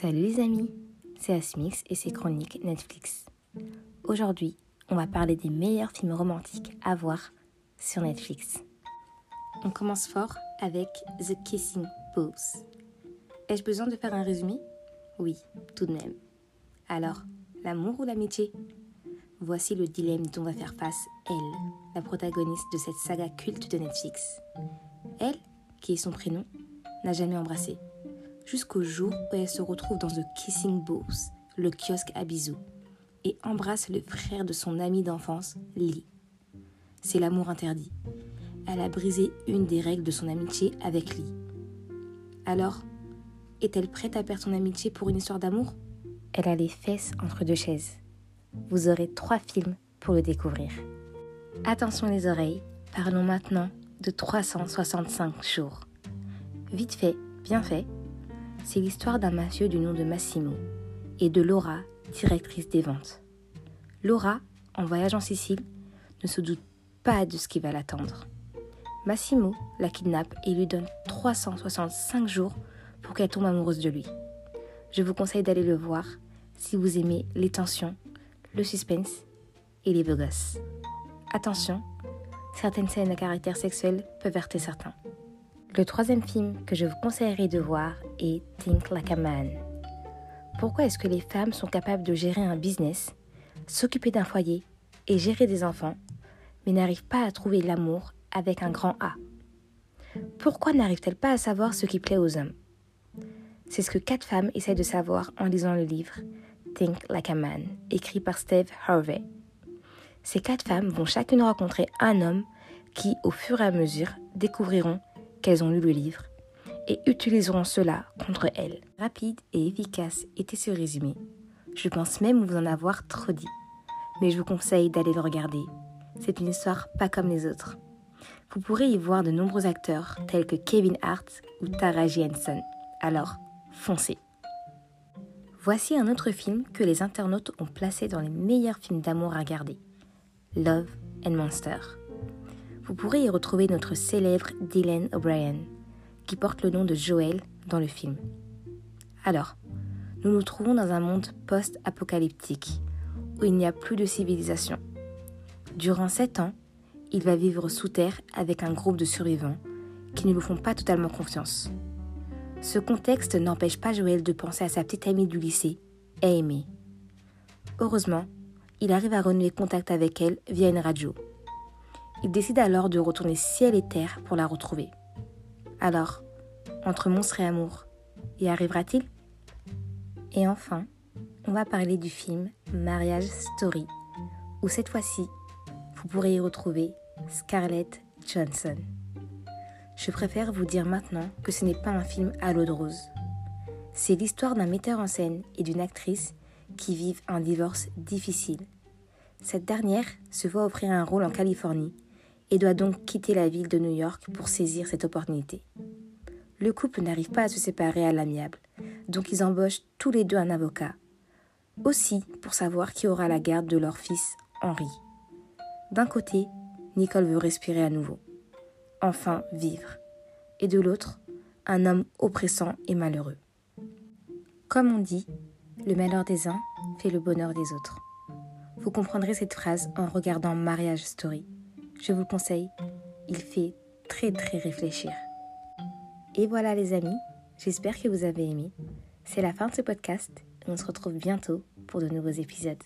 Salut les amis, c'est Asmix et ses chroniques Netflix. Aujourd'hui, on va parler des meilleurs films romantiques à voir sur Netflix. On commence fort avec The Kissing Pose. Ai-je besoin de faire un résumé? Oui, tout de même. Alors, l'amour ou l'amitié? Voici le dilemme dont va faire face elle, la protagoniste de cette saga culte de Netflix. Elle, qui est son prénom, n'a jamais embrassé jusqu'au jour où elle se retrouve dans The Kissing Booth, le kiosque à bisous, et embrasse le frère de son amie d'enfance, Lee. C'est l'amour interdit. Elle a brisé une des règles de son amitié avec Lee. Alors, est-elle prête à perdre son amitié pour une histoire d'amour? Elle a les fesses entre deux chaises. Vous aurez trois films pour le découvrir. Attention les oreilles, parlons maintenant de 365 jours. Vite fait, bien fait, c'est l'histoire d'un mafieux du nom de Massimo et de Laura, directrice des ventes. Laura, en voyage en Sicile, ne se doute pas de ce qui va l'attendre. Massimo la kidnappe et lui donne 365 jours pour qu'elle tombe amoureuse de lui. Je vous conseille d'aller le voir si vous aimez les tensions, le suspense et les beaux gosses. Attention, certaines scènes à caractère sexuel peuvent heurter certains. Le troisième film que je vous conseillerais de voir est Think Like a Man. Pourquoi est-ce que les femmes sont capables de gérer un business, s'occuper d'un foyer et gérer des enfants, mais n'arrivent pas à trouver l'amour avec un grand A? Pourquoi n'arrivent-elles pas à savoir ce qui plaît aux hommes? C'est ce que quatre femmes essaient de savoir en lisant le livre Think Like a Man, écrit par Steve Harvey. Ces quatre femmes vont chacune rencontrer un homme qui, au fur et à mesure, découvriront qu'elles ont lu le livre et utiliseront cela contre elles. Rapide et efficace était ce résumé. Je pense même vous en avoir trop dit. Mais je vous conseille d'aller le regarder. C'est une histoire pas comme les autres. Vous pourrez y voir de nombreux acteurs tels que Kevin Hart ou Taraji Henson. Alors, foncez. Voici un autre film que les internautes ont placé dans les meilleurs films d'amour à regarder. Love and Monster vous pourrez y retrouver notre célèbre Dylan O'Brien, qui porte le nom de Joel dans le film. Alors, nous nous trouvons dans un monde post-apocalyptique, où il n'y a plus de civilisation. Durant sept ans, il va vivre sous terre avec un groupe de survivants qui ne lui font pas totalement confiance. Ce contexte n'empêche pas Joël de penser à sa petite amie du lycée, Amy. Heureusement, il arrive à renouer contact avec elle via une radio. Il décide alors de retourner ciel et terre pour la retrouver. Alors, entre monstre et amour, y arrivera-t-il? Et enfin, on va parler du film Mariage Story, où cette fois-ci, vous pourrez y retrouver Scarlett Johnson. Je préfère vous dire maintenant que ce n'est pas un film à l'eau de rose. C'est l'histoire d'un metteur en scène et d'une actrice qui vivent un divorce difficile. Cette dernière se voit offrir un rôle en Californie et doit donc quitter la ville de New York pour saisir cette opportunité. Le couple n'arrive pas à se séparer à l'amiable, donc ils embauchent tous les deux un avocat. Aussi pour savoir qui aura la garde de leur fils, Henri. D'un côté, Nicole veut respirer à nouveau, enfin vivre, et de l'autre, un homme oppressant et malheureux. Comme on dit, le malheur des uns fait le bonheur des autres. Vous comprendrez cette phrase en regardant Mariage Story. Je vous conseille, il fait très très réfléchir. Et voilà les amis, j'espère que vous avez aimé. C'est la fin de ce podcast et on se retrouve bientôt pour de nouveaux épisodes.